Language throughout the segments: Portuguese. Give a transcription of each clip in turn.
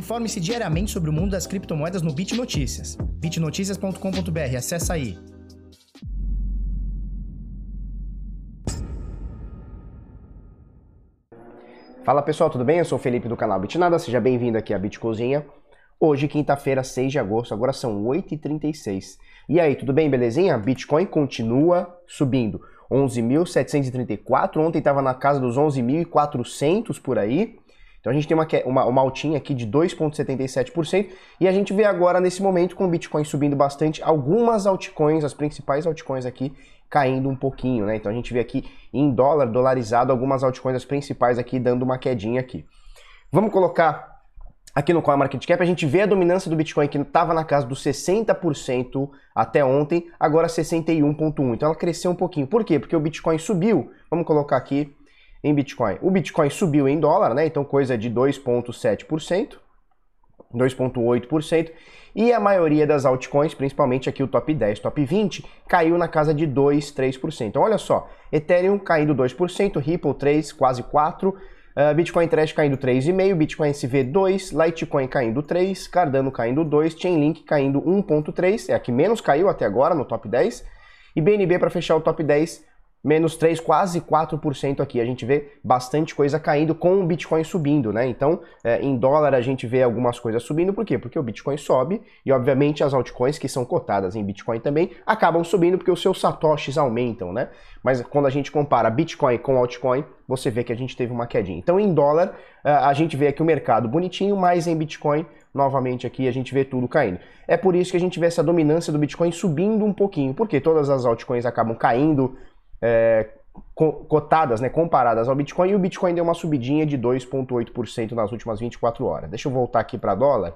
Informe-se diariamente sobre o mundo das criptomoedas no Bit Notícias. bitnoticias.com.br, acessa aí. Fala pessoal, tudo bem? Eu sou o Felipe do canal Bitnada, seja bem-vindo aqui à Bitcozinha. Hoje, quinta-feira, 6 de agosto, agora são 8h36. E aí, tudo bem, belezinha? Bitcoin continua subindo. 11.734, ontem estava na casa dos 11.400 por aí. Então a gente tem uma, uma, uma altinha aqui de 2,77% e a gente vê agora nesse momento com o Bitcoin subindo bastante, algumas altcoins, as principais altcoins aqui caindo um pouquinho, né? Então a gente vê aqui em dólar, dolarizado, algumas altcoins as principais aqui dando uma quedinha aqui. Vamos colocar aqui no CoinMarketCap, a gente vê a dominância do Bitcoin que estava na casa dos 60% até ontem, agora 61,1%. Então ela cresceu um pouquinho. Por quê? Porque o Bitcoin subiu. Vamos colocar aqui em Bitcoin. O Bitcoin subiu em dólar, né? Então coisa de 2,7%, 2,8%. E a maioria das altcoins, principalmente aqui o top 10, top 20, caiu na casa de 2, 3%. Então olha só, Ethereum caindo 2%, Ripple 3, quase 4%, Uh, Bitcoin Trash caindo 3,5, Bitcoin SV 2, Litecoin caindo 3, Cardano caindo 2, Chainlink caindo 1,3, é a que menos caiu até agora no top 10, e BNB para fechar o top 10 menos 3, quase 4% aqui. A gente vê bastante coisa caindo com o Bitcoin subindo, né? Então, é, em dólar a gente vê algumas coisas subindo, por quê? Porque o Bitcoin sobe e, obviamente, as altcoins que são cotadas em Bitcoin também acabam subindo porque os seus satoshis aumentam, né? Mas quando a gente compara Bitcoin com altcoin, você vê que a gente teve uma quedinha. Então, em dólar, é, a gente vê aqui o mercado bonitinho, mas em Bitcoin, novamente aqui, a gente vê tudo caindo. É por isso que a gente vê essa dominância do Bitcoin subindo um pouquinho, porque todas as altcoins acabam caindo, é, cotadas, né, comparadas ao Bitcoin, e o Bitcoin deu uma subidinha de 2,8% nas últimas 24 horas. Deixa eu voltar aqui para dólar,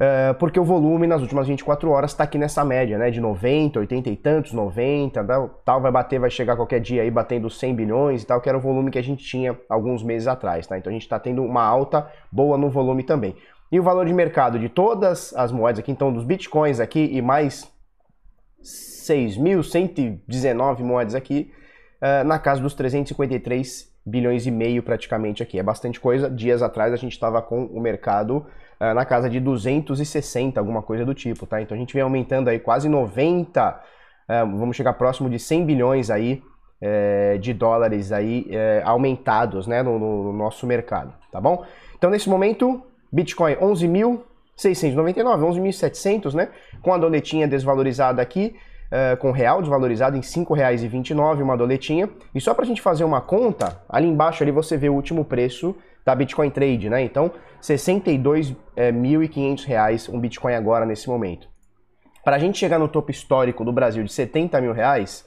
é, porque o volume nas últimas 24 horas está aqui nessa média, né, de 90, 80 e tantos, 90, tal, vai bater, vai chegar qualquer dia aí batendo 100 bilhões e tal, que era o volume que a gente tinha alguns meses atrás, tá? Então a gente está tendo uma alta boa no volume também. E o valor de mercado de todas as moedas aqui, então dos bitcoins aqui e mais 6.119 moedas aqui, uh, na casa dos 353 bilhões e meio praticamente aqui. É bastante coisa. Dias atrás a gente estava com o mercado uh, na casa de 260, alguma coisa do tipo, tá? Então a gente vem aumentando aí quase 90, uh, eh, vamos chegar próximo de 100 bilhões aí de dólares aí aumentados, né, no, no nosso mercado, tá bom? Então nesse momento, Bitcoin 11.699, 11.700, né? Com a doletinha desvalorizada aqui, uh, com real desvalorizado em R$ 5,29 uma doletinha. E só para a gente fazer uma conta, ali embaixo ali você vê o último preço da Bitcoin Trade, né? Então, R$ 62.500 é, um Bitcoin agora nesse momento. Para a gente chegar no topo histórico do Brasil de 70 mil reais,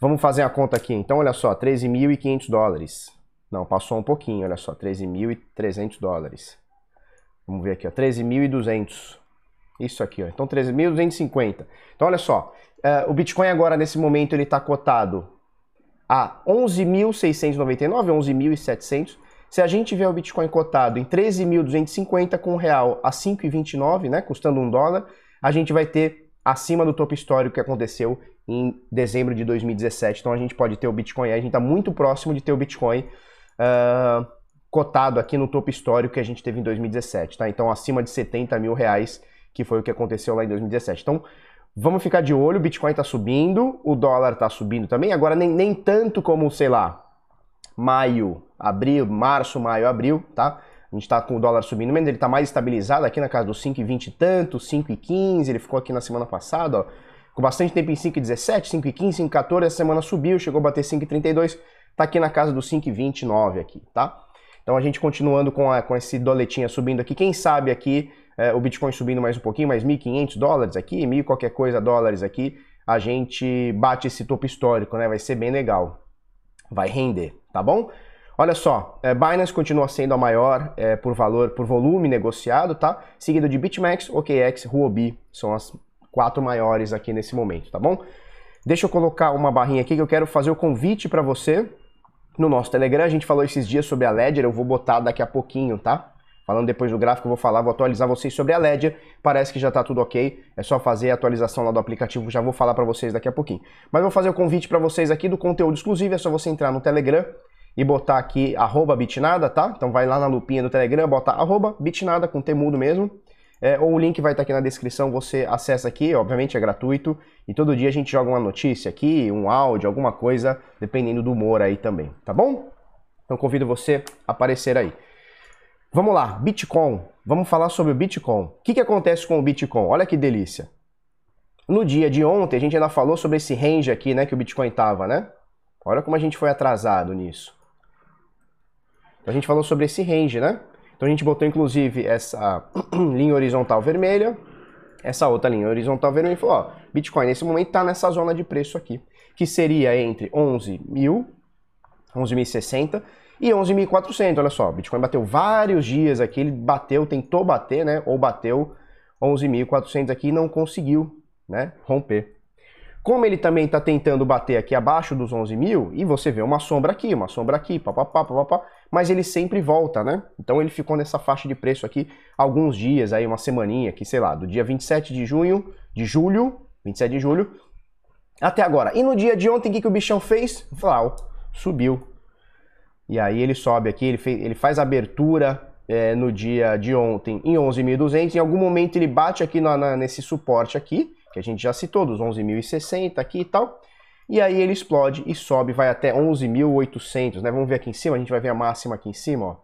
vamos fazer a conta aqui. Então, olha só, 13.500 dólares. Não, passou um pouquinho, olha só, 13.300 dólares. Vamos ver aqui, ó, 13.200. Isso aqui, ó. Então 13.250. Então olha só, uh, o Bitcoin agora nesse momento ele está cotado a 11.699, 11.700. Se a gente vê o Bitcoin cotado em 13.250 com real a 5,29, né, custando um dólar, a gente vai ter acima do topo histórico que aconteceu em dezembro de 2017. Então a gente pode ter o Bitcoin, a gente está muito próximo de ter o Bitcoin uh, cotado aqui no topo histórico que a gente teve em 2017, tá? Então acima de 70 mil reais que foi o que aconteceu lá em 2017. Então, vamos ficar de olho, o Bitcoin está subindo, o dólar está subindo também, agora nem, nem tanto como, sei lá, maio, abril, março, maio, abril, tá? A gente está com o dólar subindo menos, ele está mais estabilizado aqui na casa dos 5,20 e tanto, 5,15, ele ficou aqui na semana passada, ó, com bastante tempo em 5,17, 5,15, 5,14, essa semana subiu, chegou a bater 5,32, está aqui na casa dos 5,29 aqui, tá? Então a gente continuando com, a, com esse doletinha subindo aqui, quem sabe aqui é, o Bitcoin subindo mais um pouquinho, mais 1.500 dólares aqui, mil qualquer coisa dólares aqui, a gente bate esse topo histórico, né? Vai ser bem legal. Vai render, tá bom? Olha só, é, Binance continua sendo a maior é, por valor, por volume negociado, tá? Seguido de BitMEX, OKX, Huobi, são as quatro maiores aqui nesse momento, tá bom? Deixa eu colocar uma barrinha aqui que eu quero fazer o convite para você no nosso Telegram. A gente falou esses dias sobre a Ledger, eu vou botar daqui a pouquinho, tá? Falando depois do gráfico, eu vou falar, vou atualizar vocês sobre a Ledger. Parece que já está tudo ok. É só fazer a atualização lá do aplicativo, já vou falar para vocês daqui a pouquinho. Mas vou fazer o convite para vocês aqui do conteúdo exclusivo, é só você entrar no Telegram e botar aqui bitnada, tá? Então vai lá na lupinha do Telegram, bota bitnada com temudo mesmo. É, o link vai estar aqui na descrição, você acessa aqui, obviamente é gratuito. E todo dia a gente joga uma notícia aqui, um áudio, alguma coisa, dependendo do humor aí também, tá bom? Então convido você a aparecer aí. Vamos lá, Bitcoin. Vamos falar sobre o Bitcoin. O que, que acontece com o Bitcoin? Olha que delícia. No dia de ontem, a gente ainda falou sobre esse range aqui, né, que o Bitcoin tava, né? Olha como a gente foi atrasado nisso. A gente falou sobre esse range, né? Então a gente botou inclusive essa linha horizontal vermelha, essa outra linha horizontal vermelha e falou, ó, Bitcoin nesse momento está nessa zona de preço aqui, que seria entre 11 mil, 11.060 e 11.400, olha só, Bitcoin bateu vários dias aqui, ele bateu, tentou bater, né, ou bateu 11.400 aqui e não conseguiu, né, romper. Como ele também está tentando bater aqui abaixo dos 11 mil, e você vê uma sombra aqui, uma sombra aqui, papapá, papapá, mas ele sempre volta, né? Então ele ficou nessa faixa de preço aqui alguns dias, aí uma semaninha aqui, sei lá, do dia 27 de junho, de julho, 27 de julho, até agora. E no dia de ontem, o que, que o bichão fez? Flau, subiu. E aí ele sobe aqui, ele, fez, ele faz abertura é, no dia de ontem em 11.200, em algum momento ele bate aqui na, na, nesse suporte aqui, que a gente já citou, dos 11.060 aqui e tal. E aí ele explode e sobe, vai até 11.800, né? Vamos ver aqui em cima, a gente vai ver a máxima aqui em cima, ó.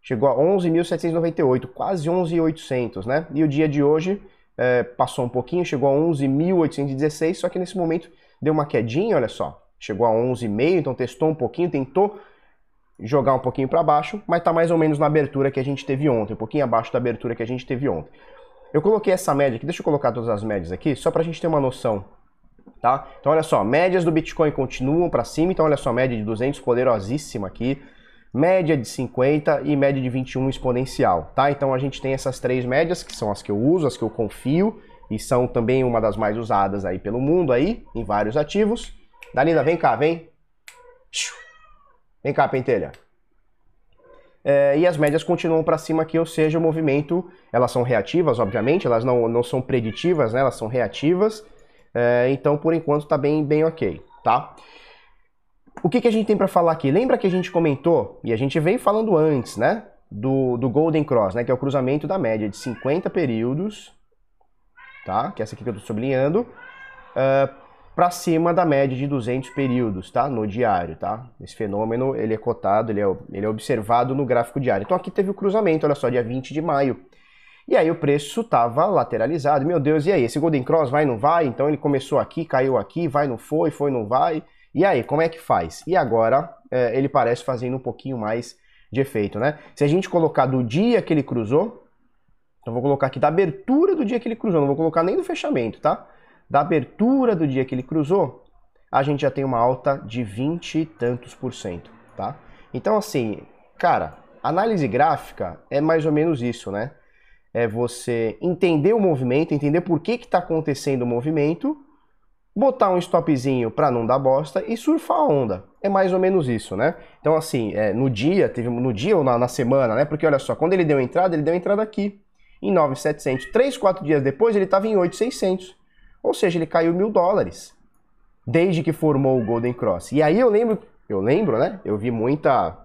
Chegou a 11.798, quase 11.800, né? E o dia de hoje é, passou um pouquinho, chegou a 11.816, só que nesse momento deu uma quedinha, olha só. Chegou a 11,5, então testou um pouquinho, tentou jogar um pouquinho para baixo, mas está mais ou menos na abertura que a gente teve ontem, um pouquinho abaixo da abertura que a gente teve ontem. Eu coloquei essa média aqui, deixa eu colocar todas as médias aqui, só para a gente ter uma noção. Tá? Então olha só, médias do Bitcoin continuam para cima, então olha só, média de 200 poderosíssima aqui, média de 50 e média de 21 exponencial, tá? Então a gente tem essas três médias, que são as que eu uso, as que eu confio, e são também uma das mais usadas aí pelo mundo aí, em vários ativos. Dalina, vem cá, vem. Vem cá, pentelha. É, e as médias continuam para cima aqui, ou seja, o movimento, elas são reativas, obviamente, elas não, não são preditivas, né, elas são reativas, é, então por enquanto está bem, bem ok, tá? O que, que a gente tem para falar aqui? Lembra que a gente comentou, e a gente vem falando antes, né, do, do Golden Cross, né, que é o cruzamento da média de 50 períodos, tá, que é essa aqui que eu estou sublinhando, uh, para cima da média de 200 períodos, tá? No diário, tá? Esse fenômeno, ele é cotado, ele é, ele é observado no gráfico diário. Então aqui teve o cruzamento, olha só, dia 20 de maio. E aí o preço estava lateralizado. Meu Deus, e aí? Esse Golden Cross vai, não vai? Então ele começou aqui, caiu aqui, vai, não foi, foi, não vai. E aí, como é que faz? E agora é, ele parece fazendo um pouquinho mais de efeito, né? Se a gente colocar do dia que ele cruzou, então vou colocar aqui da abertura do dia que ele cruzou, não vou colocar nem do fechamento, tá? Da abertura do dia que ele cruzou, a gente já tem uma alta de 20 e tantos por cento, tá? Então, assim, cara, análise gráfica é mais ou menos isso, né? É você entender o movimento, entender por que está acontecendo o movimento, botar um stopzinho para não dar bosta e surfar a onda. É mais ou menos isso, né? Então, assim, é, no dia, teve no dia ou na, na semana, né? Porque olha só, quando ele deu entrada, ele deu entrada aqui, em 9,700. Três, quatro dias depois, ele estava em 8,600. Ou seja, ele caiu mil dólares desde que formou o Golden Cross. E aí eu lembro, eu lembro, né? Eu vi muita,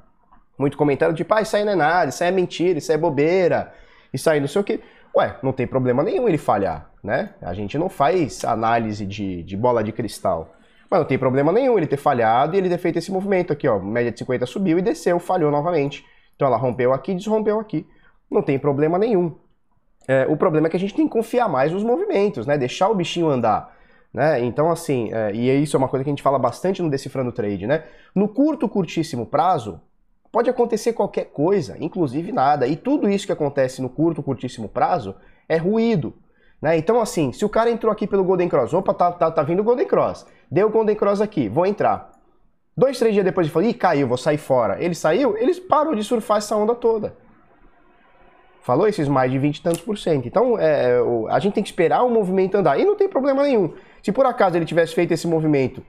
muito comentário de, pai, isso aí não é nada, isso aí é mentira, isso aí é bobeira, isso aí não sei o que. Ué, não tem problema nenhum ele falhar, né? A gente não faz análise de, de bola de cristal. Mas não tem problema nenhum ele ter falhado e ele ter feito esse movimento aqui, ó. Média de 50 subiu e desceu, falhou novamente. Então ela rompeu aqui, desrompeu aqui. Não tem problema nenhum. É, o problema é que a gente tem que confiar mais nos movimentos, né? Deixar o bichinho andar. Né? Então, assim, é, e isso é uma coisa que a gente fala bastante no Decifrando Trade, né? No curto, curtíssimo prazo, pode acontecer qualquer coisa, inclusive nada. E tudo isso que acontece no curto, curtíssimo prazo é ruído. Né? Então, assim, se o cara entrou aqui pelo Golden Cross, opa, tá, tá, tá vindo o Golden Cross, deu o Golden Cross aqui, vou entrar. Dois, três dias depois ele falou, ih, caiu, vou sair fora. Ele saiu, eles param de surfar essa onda toda. Falou esses mais de 20 e tantos por cento. Então, é, a gente tem que esperar o movimento andar. E não tem problema nenhum. Se por acaso ele tivesse feito esse movimento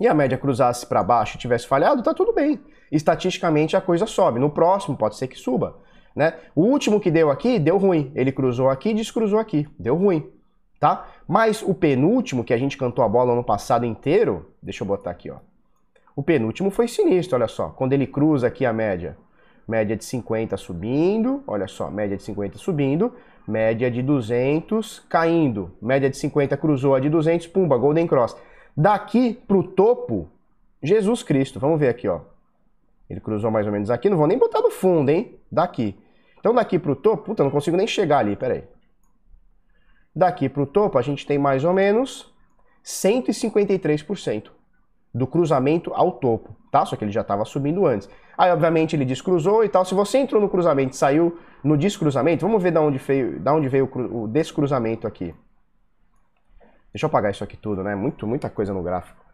e a média cruzasse para baixo e tivesse falhado, tá tudo bem. Estatisticamente a coisa sobe. No próximo pode ser que suba. Né? O último que deu aqui deu ruim. Ele cruzou aqui descruzou aqui. Deu ruim. Tá? Mas o penúltimo, que a gente cantou a bola no passado inteiro, deixa eu botar aqui, ó. O penúltimo foi sinistro, olha só. Quando ele cruza aqui a média. Média de 50 subindo, olha só, média de 50 subindo, média de 200 caindo. Média de 50 cruzou a de 200, pumba, Golden Cross. Daqui pro topo, Jesus Cristo. Vamos ver aqui, ó. Ele cruzou mais ou menos aqui, não vou nem botar do fundo, hein? Daqui. Então daqui pro topo, puta, não consigo nem chegar ali, peraí. Daqui pro topo a gente tem mais ou menos 153% do cruzamento ao topo, tá? Só que ele já estava subindo antes. Aí, obviamente, ele descruzou e tal. Se você entrou no cruzamento e saiu no descruzamento, vamos ver da onde veio, da onde veio o, o descruzamento aqui. Deixa eu apagar isso aqui tudo, né? Muito, muita coisa no gráfico.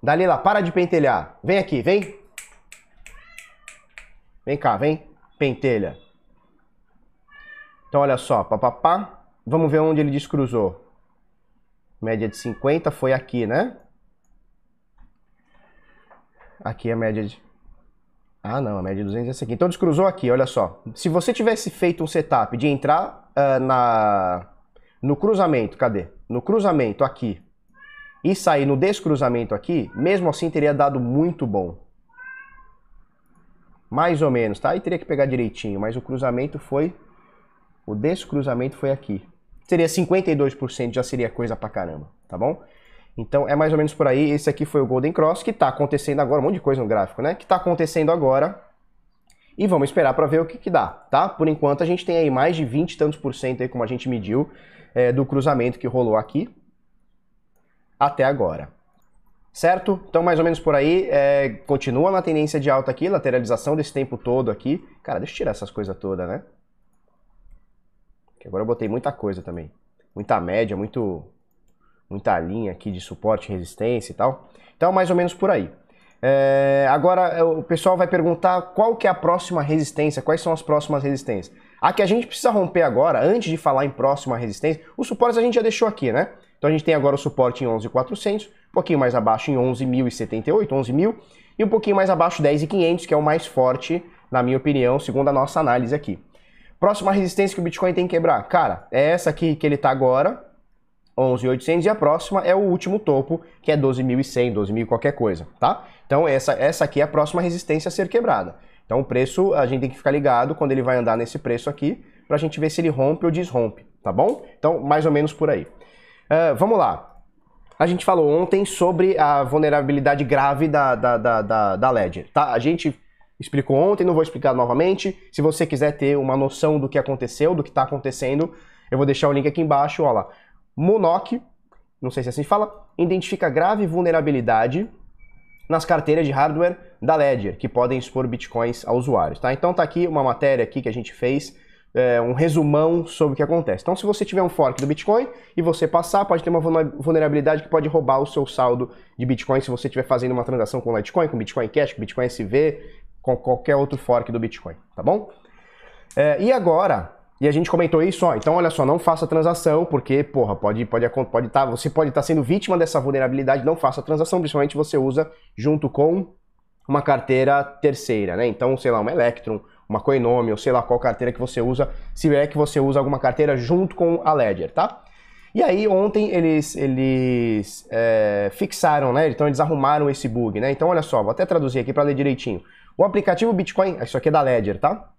Dalila, para de pentelhar. Vem aqui, vem. Vem cá, vem. Pentelha. Então, olha só, papapá. Vamos ver onde ele descruzou. Média de 50 foi aqui, né? Aqui é a média de... Ah, não, a média de 200 é essa aqui. Então descruzou aqui, olha só. Se você tivesse feito um setup de entrar uh, na... no cruzamento, cadê? No cruzamento aqui e sair no descruzamento aqui, mesmo assim teria dado muito bom. Mais ou menos, tá? Aí teria que pegar direitinho, mas o cruzamento foi... O descruzamento foi aqui seria 52%, já seria coisa pra caramba, tá bom? Então é mais ou menos por aí. Esse aqui foi o Golden Cross, que está acontecendo agora, um monte de coisa no gráfico, né? Que está acontecendo agora. E vamos esperar para ver o que, que dá, tá? Por enquanto a gente tem aí mais de 20 e tantos por cento aí, como a gente mediu, é, do cruzamento que rolou aqui até agora. Certo? Então mais ou menos por aí, é, continua na tendência de alta aqui, lateralização desse tempo todo aqui. Cara, deixa eu tirar essas coisas todas, né? Que agora eu botei muita coisa também. Muita média, muito, muita linha aqui de suporte, resistência e tal. Então, mais ou menos por aí. É, agora, é, o pessoal vai perguntar qual que é a próxima resistência, quais são as próximas resistências. A que a gente precisa romper agora, antes de falar em próxima resistência, os suportes a gente já deixou aqui, né? Então a gente tem agora o suporte em 11.400, um pouquinho mais abaixo em 11.078, 11.000, e um pouquinho mais abaixo 10.500, que é o mais forte, na minha opinião, segundo a nossa análise aqui. Próxima resistência que o Bitcoin tem que quebrar. Cara, é essa aqui que ele está agora, 11.800, e a próxima é o último topo, que é 12.100, 12.000 qualquer coisa, tá? Então essa, essa aqui é a próxima resistência a ser quebrada. Então o preço, a gente tem que ficar ligado quando ele vai andar nesse preço aqui, para a gente ver se ele rompe ou desrompe, tá bom? Então, mais ou menos por aí. Uh, vamos lá. A gente falou ontem sobre a vulnerabilidade grave da, da, da, da, da Ledger, tá? A gente explicou ontem, não vou explicar novamente. Se você quiser ter uma noção do que aconteceu, do que está acontecendo, eu vou deixar o link aqui embaixo, olha lá. Monoc, não sei se é assim fala, identifica grave vulnerabilidade nas carteiras de hardware da Ledger, que podem expor bitcoins a usuários, tá? Então tá aqui uma matéria aqui que a gente fez, é, um resumão sobre o que acontece. Então se você tiver um fork do Bitcoin e você passar, pode ter uma vulnerabilidade que pode roubar o seu saldo de Bitcoin se você estiver fazendo uma transação com Litecoin, com Bitcoin Cash, com Bitcoin SV, com qualquer outro fork do Bitcoin, tá bom? É, e agora, e a gente comentou isso, ó, então olha só, não faça transação, porque, porra, pode pode pode tá, você pode estar tá sendo vítima dessa vulnerabilidade, não faça transação, principalmente você usa junto com uma carteira terceira, né? Então, sei lá, uma Electron, uma Coinome, ou sei lá qual carteira que você usa, se é que você usa alguma carteira junto com a Ledger, tá? E aí ontem eles, eles é, fixaram, né? Então eles arrumaram esse bug, né? Então olha só, vou até traduzir aqui para ler direitinho. O aplicativo Bitcoin, isso aqui é da Ledger, tá?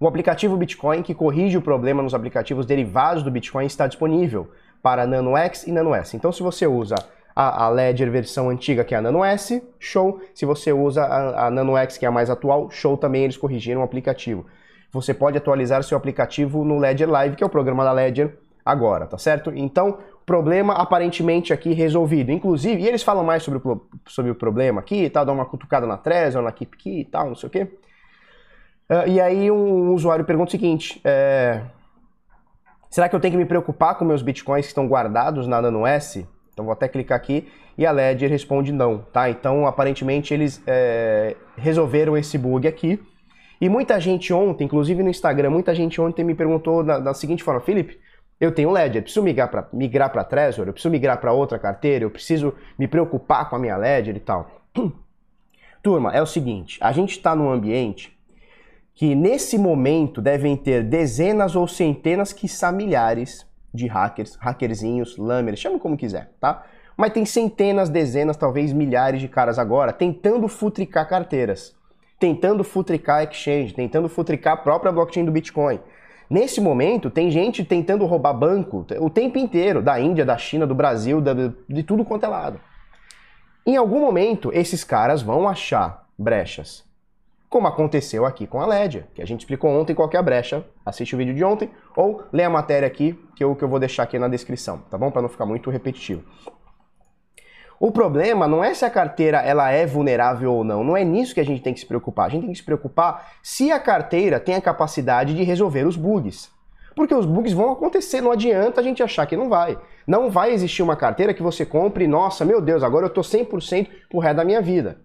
O aplicativo Bitcoin que corrige o problema nos aplicativos derivados do Bitcoin está disponível para Nano X e Nano S. Então, se você usa a, Ledger versão antiga, que é a Nano S, show. Se você usa a, a Nano X, que é a mais atual, show também, eles corrigiram o aplicativo. Você pode atualizar seu aplicativo no Ledger Live, que é o programa da Ledger agora, tá certo? Então, problema aparentemente aqui resolvido. Inclusive, e eles falam mais sobre o, sobre o problema aqui e tal, dão uma cutucada na Trezor, na KeepKey e tal, não sei o quê. Uh, e aí um usuário pergunta o seguinte, é, será que eu tenho que me preocupar com meus bitcoins que estão guardados na Nano S? Então vou até clicar aqui e a Ledger responde não, tá? Então aparentemente eles é, resolveram esse bug aqui. E muita gente ontem, inclusive no Instagram, muita gente ontem me perguntou da, da seguinte forma, Felipe, eu tenho Ledger, preciso migrar para migrar para Trezor, eu preciso migrar para outra carteira, eu preciso me preocupar com a minha Ledger e tal. Turma, é o seguinte, a gente está num ambiente que nesse momento devem ter dezenas ou centenas, quiçá milhares de hackers, hackerzinhos, lammers, chame como quiser, tá? Mas tem centenas, dezenas, talvez milhares de caras agora tentando futricar carteiras, tentando futricar exchange, tentando futricar a própria blockchain do Bitcoin. Nesse momento, tem gente tentando roubar banco o tempo inteiro, da Índia, da China, do Brasil, de tudo quanto é lado. Em algum momento, esses caras vão achar brechas. Como aconteceu aqui com a Ledger, que a gente explicou ontem qual é a brecha. Assiste o vídeo de ontem ou lê a matéria aqui, que eu, que eu vou deixar aqui na descrição, tá bom? Para não ficar muito repetitivo. O problema não é se a carteira ela é vulnerável ou não, não é nisso que a gente tem que se preocupar. A gente tem que se preocupar se a carteira tem a capacidade de resolver os bugs. Porque os bugs vão acontecer, não adianta a gente achar que não vai. Não vai existir uma carteira que você compre e, nossa, meu Deus, agora eu tô 100% pro resto da minha vida.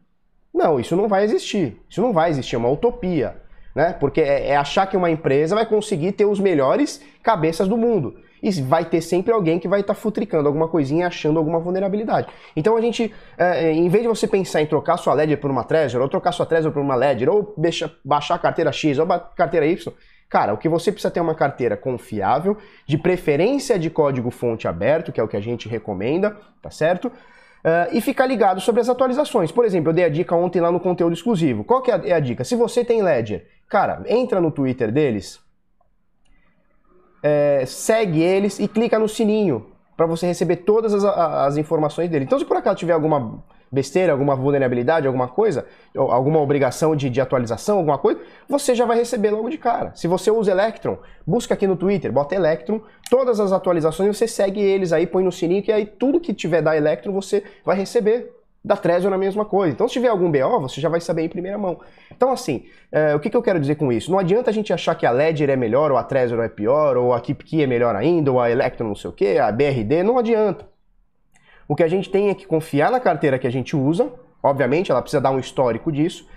Não, isso não vai existir. Isso não vai existir, é uma utopia. Né? Porque é, é achar que uma empresa vai conseguir ter os melhores cabeças do mundo e vai ter sempre alguém que vai estar tá futricando alguma coisinha achando alguma vulnerabilidade. Então a gente, é, é, em vez de você pensar em trocar sua Ledger por uma Trezor, ou trocar sua Trezor por uma Ledger, ou deixa, baixar a carteira X ou a carteira Y, cara, o que você precisa ter é uma carteira confiável, de preferência de código fonte aberto, que é o que a gente recomenda, tá certo? Uh, e ficar ligado sobre as atualizações. Por exemplo, eu dei a dica ontem lá no conteúdo exclusivo. Qual que é a, é a dica? Se você tem Ledger, cara, entra no Twitter deles, é, segue eles e clica no sininho para você receber todas as, as informações dele. Então, se por acaso tiver alguma besteira, alguma vulnerabilidade, alguma coisa, alguma obrigação de, de, atualização, alguma coisa, você já vai receber logo de cara. Se você usa Electron, busca aqui no Twitter, bota Electron, todas as atualizações, você segue eles aí, põe no sininho, que aí tudo que tiver da Electron você vai receber da Trezor a mesma coisa. Então, se tiver algum BO, você já vai saber em primeira mão. Então, assim, é, o que, que, eu quero dizer com isso? Não adianta a gente achar que a Ledger é melhor, ou a Trezor é pior, ou a KeepKey é melhor ainda, ou a Electron não sei o que, a BRD, não adianta. O que a gente tem é que confiar na carteira que a gente usa, obviamente, ela precisa dar um histórico disso,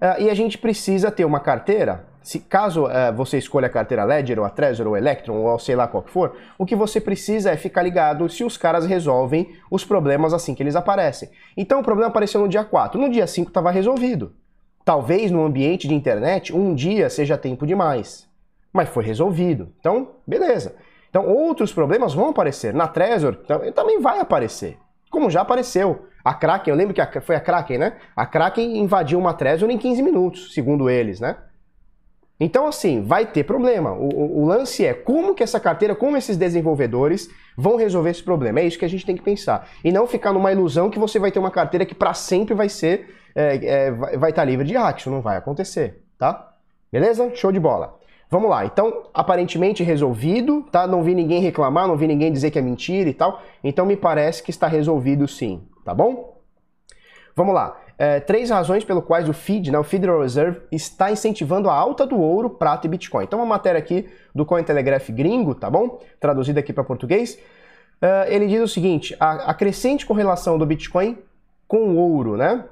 é, e a gente precisa ter uma carteira se caso uh, você escolha a carteira Ledger ou a Trezor ou Electron ou sei lá qual que for, o que você precisa é ficar ligado se os caras resolvem os problemas assim que eles aparecem. Então o problema apareceu no dia 4, no dia 5 estava resolvido. Talvez no ambiente de internet um dia seja tempo demais, mas foi resolvido. Então, beleza. Então outros problemas vão aparecer. Na Trezor também vai aparecer, como já apareceu. A Kraken, eu lembro que a, foi a Kraken, né? A Kraken invadiu uma Trezor em 15 minutos, segundo eles, né? Então, assim, vai ter problema. O, o, o, lance é como que essa carteira, como esses desenvolvedores vão resolver esse problema. É isso que a gente tem que pensar. E não ficar numa ilusão que você vai ter uma carteira que para sempre vai ser, é, é, vai estar tá livre de hack. Isso não vai acontecer, tá? Beleza? Show de bola. Vamos lá. Então, aparentemente resolvido, tá? Não vi ninguém reclamar, não vi ninguém dizer que é mentira e tal. Então, me parece que está resolvido sim, tá bom? Vamos lá é, três razões pelo quais o FED, né, o Federal Reserve, está incentivando a alta do ouro, prata e Bitcoin. Então, uma matéria aqui do Cointelegraph gringo, tá bom? Traduzida aqui para português. Uh, ele diz o seguinte: a, a, crescente correlação do Bitcoin com o ouro, né?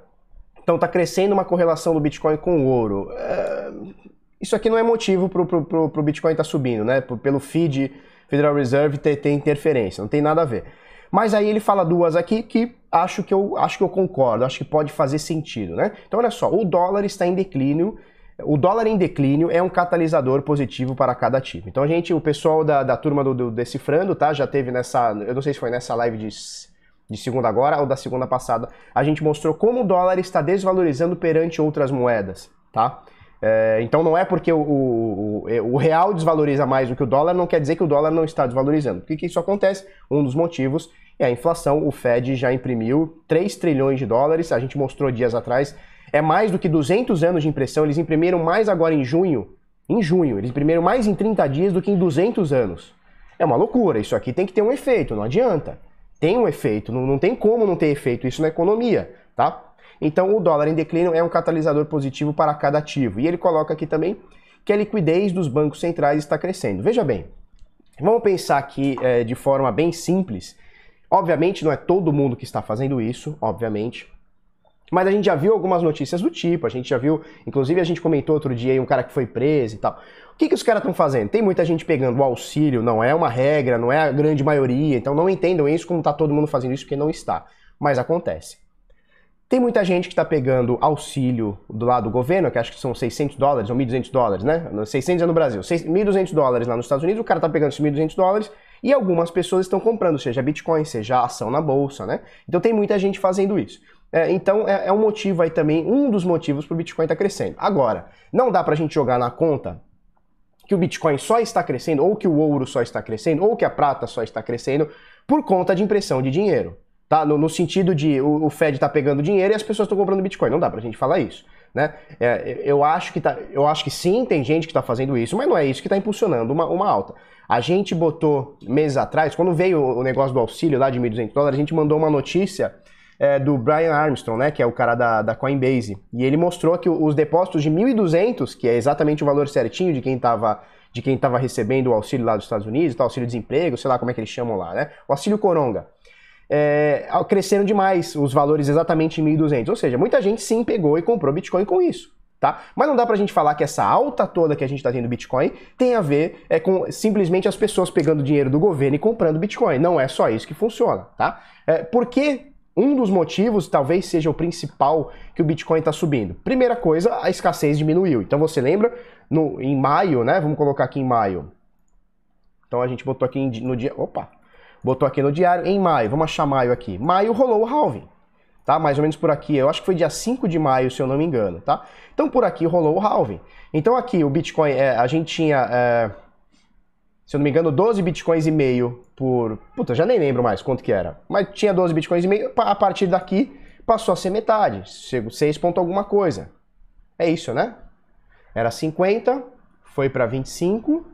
Então, está crescendo uma correlação do Bitcoin com o ouro. Uh, isso aqui não é motivo para o Bitcoin estar tá subindo, né? Pelo FED, Federal Reserve, ter, ter interferência, não tem nada a ver. Mas aí ele fala duas aqui que acho que eu acho que eu concordo, acho que pode fazer sentido, né? Então olha só, o dólar está em declínio. O dólar em declínio é um catalisador positivo para cada ativo. Então a gente, o pessoal da, da turma do, do Decifrando, tá? Já teve nessa, eu não sei se foi nessa live de, de segunda agora ou da segunda passada, a gente mostrou como o dólar está desvalorizando perante outras moedas, tá? É, então não é porque o, o, o, real desvaloriza mais do que o dólar, não quer dizer que o dólar não está desvalorizando. Por que, que isso acontece? Um dos motivos e a inflação, o Fed já imprimiu 3 trilhões de dólares, a gente mostrou dias atrás. É mais do que 200 anos de impressão, eles imprimiram mais agora em junho. Em junho, eles imprimiram mais em 30 dias do que em 200 anos. É uma loucura, isso aqui tem que ter um efeito, não adianta. Tem um efeito, não, não tem como não ter efeito isso na economia, tá? Então o dólar em declínio é um catalisador positivo para cada ativo. E ele coloca aqui também que a liquidez dos bancos centrais está crescendo. Veja bem, vamos pensar aqui é, de forma bem simples Obviamente não é todo mundo que está fazendo isso, obviamente. Mas a gente já viu algumas notícias do tipo, a gente já viu, inclusive a gente comentou outro dia aí um cara que foi preso e tal. O que, que os caras estão fazendo? Tem muita gente pegando o auxílio, não é uma regra, não é a grande maioria, então não entendam isso como está todo mundo fazendo isso, porque não está. Mas acontece. Tem muita gente que está pegando auxílio do lado do governo, que acho que são 600 dólares ou 1.200 dólares, né? 600 é no Brasil, 1.200 dólares lá nos Estados Unidos, o cara está pegando esses 1.200 dólares E algumas pessoas estão comprando, seja Bitcoin, seja ação na bolsa, né? Então tem muita gente fazendo isso. É, então é, é, um motivo aí também, um dos motivos para o Bitcoin estar tá crescendo. Agora, não dá para a gente jogar na conta que o Bitcoin só está crescendo, ou que o ouro só está crescendo, ou que a prata só está crescendo por conta de impressão de dinheiro. Tá? No, no sentido de o, o Fed está pegando dinheiro e as pessoas estão comprando Bitcoin. Não dá para a gente falar isso. Né? É, eu, acho que tá, eu acho que sim, tem gente que está fazendo isso, mas não é isso que está impulsionando uma, uma alta. A gente botou meses atrás, quando veio o negócio do auxílio lá de 1.200 dólares, a gente mandou uma notícia é, do Brian Armstrong, né, que é o cara da, da Coinbase, e ele mostrou que os depósitos de 1.200, que é exatamente o valor certinho de quem estava de quem estava recebendo o auxílio lá dos Estados Unidos, o auxílio desemprego, sei lá como é que eles chamam lá, né, o auxílio coronga, é, cresceram demais os valores exatamente em 1.200. Ou seja, muita gente sim pegou e comprou Bitcoin com isso. Tá? Mas não dá pra gente falar que essa alta toda que a gente está tendo Bitcoin tem a ver é, com simplesmente as pessoas pegando dinheiro do governo e comprando Bitcoin. Não é só isso que funciona, tá? É, porque um dos motivos, talvez seja o principal, que o Bitcoin está subindo. Primeira coisa, a escassez diminuiu. Então você lembra, no, em maio, né? Vamos colocar aqui em maio. Então a gente botou aqui no dia. Opa! Botou aqui no diário, em maio, vamos achar maio aqui. Maio rolou o halving, tá? Mais ou menos por aqui, eu acho que foi dia 5 de maio, se eu não me engano, tá? Então por aqui rolou o halving. Então aqui o Bitcoin, é, a gente tinha, é, se eu não me engano, 12 Bitcoins e meio por... Puta, já nem lembro mais quanto que era. Mas tinha 12 Bitcoins e meio, a partir daqui passou a ser metade, 6 ponto alguma coisa. É isso, né? Era 50, foi para 25,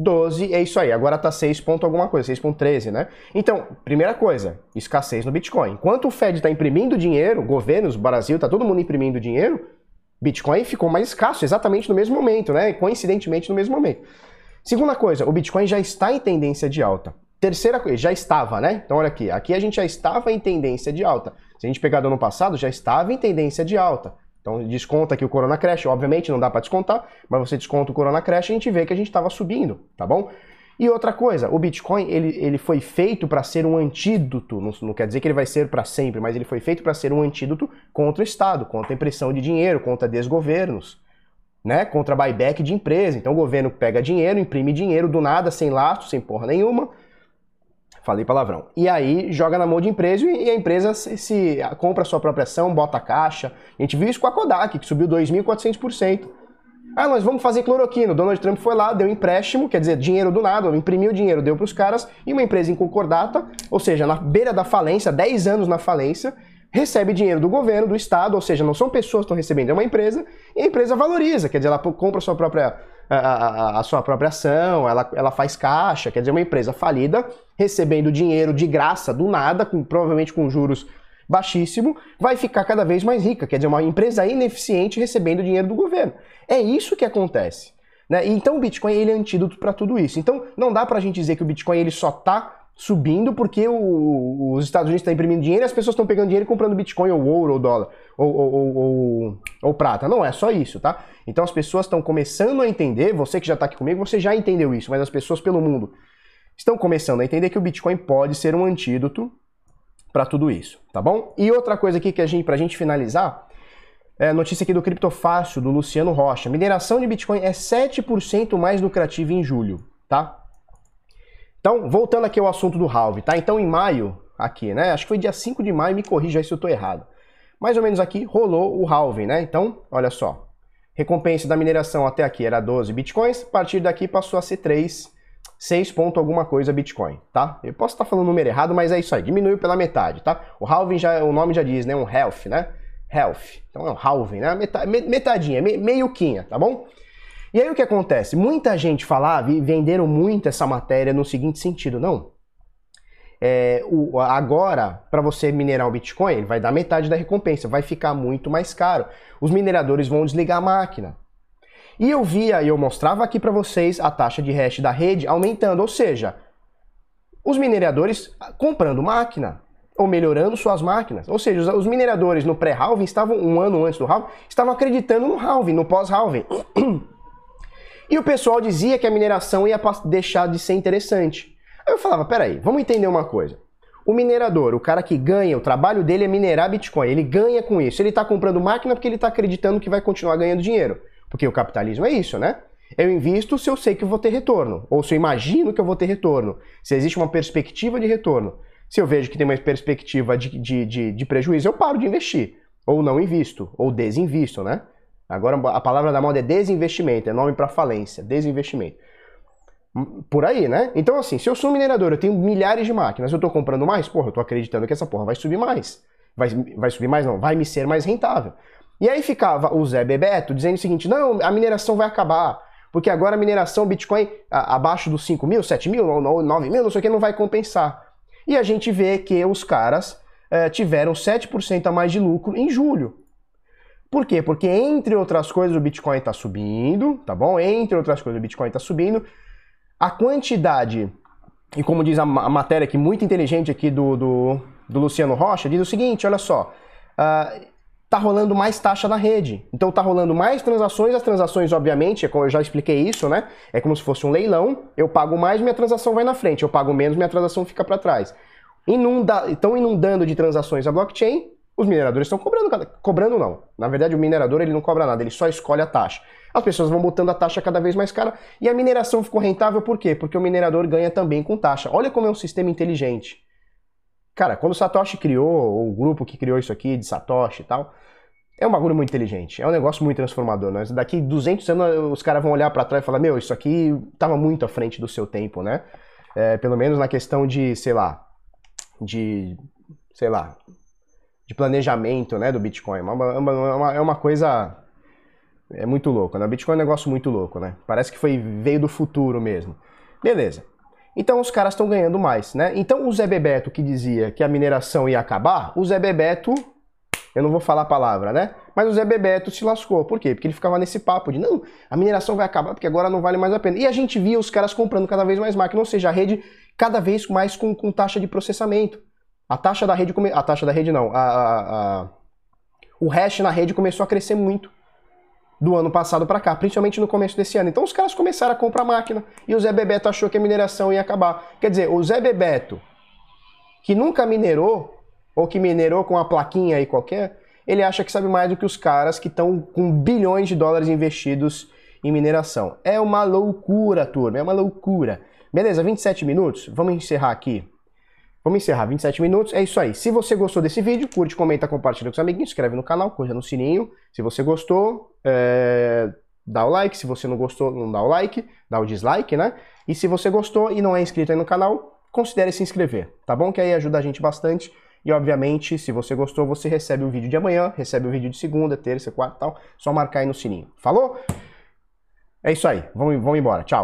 12, é isso aí. Agora tá 6 ponto alguma coisa, 6.13, né? Então, primeira coisa, escassez no Bitcoin. Enquanto o Fed está imprimindo dinheiro, governos, Brasil, tá todo mundo imprimindo dinheiro, Bitcoin ficou mais escasso exatamente no mesmo momento, né? Coincidentemente no mesmo momento. Segunda coisa, o Bitcoin já está em tendência de alta. Terceira coisa, já estava, né? Então olha aqui, aqui a gente já estava em tendência de alta. Se a gente pegar do ano passado, já estava em tendência de alta. Então desconta aqui o Corona Crash, obviamente não dá para descontar, mas você desconta o Corona Crash e a gente vê que a gente estava subindo, tá bom? E outra coisa, o Bitcoin ele, ele foi feito para ser um antídoto, não, não, quer dizer que ele vai ser para sempre, mas ele foi feito para ser um antídoto contra o Estado, contra a impressão de dinheiro, contra desgovernos, né? Contra buyback de empresa. Então o governo pega dinheiro, imprime dinheiro do nada, sem lastro, sem porra nenhuma, Falei palavrão. E aí joga na mão de empresa e a empresa se, se compra a sua própria ação, bota a caixa. A gente viu isso com a Kodak, que subiu 2.400%. Ah, nós vamos fazer cloroquina. O Donald Trump foi lá, deu empréstimo, quer dizer, dinheiro do nada, imprimiu dinheiro, deu para os caras, e uma empresa em concordata, ou seja, na beira da falência, 10 anos na falência, recebe dinheiro do governo, do Estado, ou seja, não são pessoas que estão recebendo, é uma empresa, e a empresa valoriza, quer dizer, ela compra sua própria a, a, sua própria ação, ela, ela faz caixa, quer dizer, uma empresa falida, recebendo dinheiro de graça, do nada, com, provavelmente com juros baixíssimo, vai ficar cada vez mais rica, quer dizer, uma empresa ineficiente recebendo dinheiro do governo. É isso que acontece. Né? Então o Bitcoin ele é antídoto para tudo isso. Então não dá para a gente dizer que o Bitcoin ele só está subindo porque o, os Estados Unidos estão tá imprimindo dinheiro e as pessoas estão pegando dinheiro e comprando Bitcoin ou ouro ou dólar ou, ou, ou, ou prata. Não é só isso, tá? Então as pessoas estão começando a entender, você que já está aqui comigo, você já entendeu isso, mas as pessoas pelo mundo estão começando a entender que o Bitcoin pode ser um antídoto para tudo isso, tá bom? E outra coisa aqui que a gente, pra gente finalizar, é notícia aqui do Criptofácil, do Luciano Rocha. Mineração de Bitcoin é 7% mais lucrativa em julho, tá? Então, voltando aqui ao assunto do halve, tá? Então, em maio, aqui, né? Acho que foi dia 5 de maio, me corrija se eu estou errado. Mais ou menos aqui rolou o halving, né? Então, olha só. Recompensa da mineração até aqui era 12 bitcoins, a partir daqui passou a ser 3, 6 ponto alguma coisa bitcoin, tá? Eu posso estar falando o número errado, mas é isso aí, diminuiu pela metade, tá? O halving já, o nome já diz, né? Um health, né? Health. Então é um halving, né? Metadinha, meioquinha, tá bom? E aí o que acontece? Muita gente falava e venderam muito essa matéria no seguinte sentido, não. É, o, agora, para você minerar o Bitcoin, ele vai dar metade da recompensa, vai ficar muito mais caro. Os mineradores vão desligar a máquina. E eu via e eu mostrava aqui para vocês a taxa de hash da rede aumentando, ou seja, os mineradores comprando máquina ou melhorando suas máquinas. Ou seja, os mineradores no pré-halving estavam um ano antes do halving, estavam acreditando no halving, no pós-halving. E o pessoal dizia que a mineração ia deixar de ser interessante. Aí eu falava, peraí, vamos entender uma coisa. O minerador, o cara que ganha, o trabalho dele é minerar Bitcoin, ele ganha com isso. Ele está comprando máquina porque ele está acreditando que vai continuar ganhando dinheiro. Porque o capitalismo é isso, né? Eu invisto se eu sei que eu vou ter retorno, ou se eu imagino que eu vou ter retorno, se existe uma perspectiva de retorno. Se eu vejo que tem uma perspectiva de, de, de, de prejuízo, eu paro de investir. Ou não invisto, ou desinvisto, né? Agora a palavra da moda é desinvestimento, é nome para falência, desinvestimento. Por aí, né? Então, assim, se eu sou minerador, eu tenho milhares de máquinas, eu estou comprando mais, porra, eu estou acreditando que essa porra vai subir mais. Vai, vai subir mais, não, vai me ser mais rentável. E aí ficava o Zé Bebeto dizendo o seguinte: não, a mineração vai acabar, porque agora a mineração Bitcoin a, abaixo dos 5 mil, 7 mil, 9 mil, não sei o que, não vai compensar. E a gente vê que os caras eh, tiveram 7% a mais de lucro em julho. Por quê? Porque, entre outras coisas, o Bitcoin está subindo, tá bom? Entre outras coisas, o Bitcoin está subindo. A quantidade, e como diz a, matéria aqui, muito inteligente aqui do, do, do Luciano Rocha, diz o seguinte: olha só. Uh, tá rolando mais taxa na rede. Então tá rolando mais transações, as transações, obviamente, é como eu já expliquei isso, né? É como se fosse um leilão, eu pago mais, minha transação vai na frente, eu pago menos, minha transação fica para trás. Inunda, estão inundando de transações a blockchain, os mineradores estão cobrando, cobrando não. Na verdade, o minerador ele não cobra nada, ele só escolhe a taxa. As pessoas vão botando a taxa cada vez mais cara e a mineração ficou rentável por quê? Porque o minerador ganha também com taxa. Olha como é um sistema inteligente. Cara, quando o Satoshi criou, ou o grupo que criou isso aqui de Satoshi e tal, é um bagulho muito inteligente, é um negócio muito transformador, né? Daqui 200 anos os caras vão olhar para trás e falar, meu, isso aqui tava muito à frente do seu tempo, né? É, pelo menos na questão de, sei lá, de, sei lá, de planejamento né, do Bitcoin. É uma, é uma, é uma coisa. É muito louco, né? O Bitcoin é um negócio muito louco, né? Parece que foi, veio do futuro mesmo. Beleza. Então os caras estão ganhando mais, né? Então o Zé Bebeto que dizia que a mineração ia acabar, o Zé Bebeto, eu não vou falar a palavra, né? Mas o Zé Bebeto se lascou. Por quê? Porque ele ficava nesse papo de não, a mineração vai acabar porque agora não vale mais a pena. E a gente via os caras comprando cada vez mais máquinas, ou seja, a rede cada vez mais com, com taxa de processamento. A taxa da rede, a taxa da rede não, a, a, a, o hash na rede começou a crescer muito do ano passado para cá, principalmente no começo desse ano. Então os caras começaram a comprar máquina e o Zé Bebeto achou que a mineração ia acabar. Quer dizer, o Zé Bebeto, que nunca minerou, ou que minerou com uma plaquinha aí qualquer, ele acha que sabe mais do que os caras que estão com bilhões de dólares investidos em mineração. É uma loucura, turma, é uma loucura. Beleza, 27 minutos, vamos encerrar aqui Vamos encerrar 27 minutos. É isso aí. Se você gostou desse vídeo, curte, comenta, compartilha com os amiguinhos, inscreve no canal, coisa no sininho. Se você gostou, é... dá o like. Se você não gostou, não dá o like, dá o dislike, né? E se você gostou e não é inscrito aí no canal, considere se inscrever, tá bom? Que aí ajuda a gente bastante. E obviamente, se você gostou, você recebe o vídeo de amanhã, recebe o vídeo de segunda, terça, quarta e tal. Só marcar aí no sininho. Falou? É isso aí. Vamos, vamos embora. Tchau.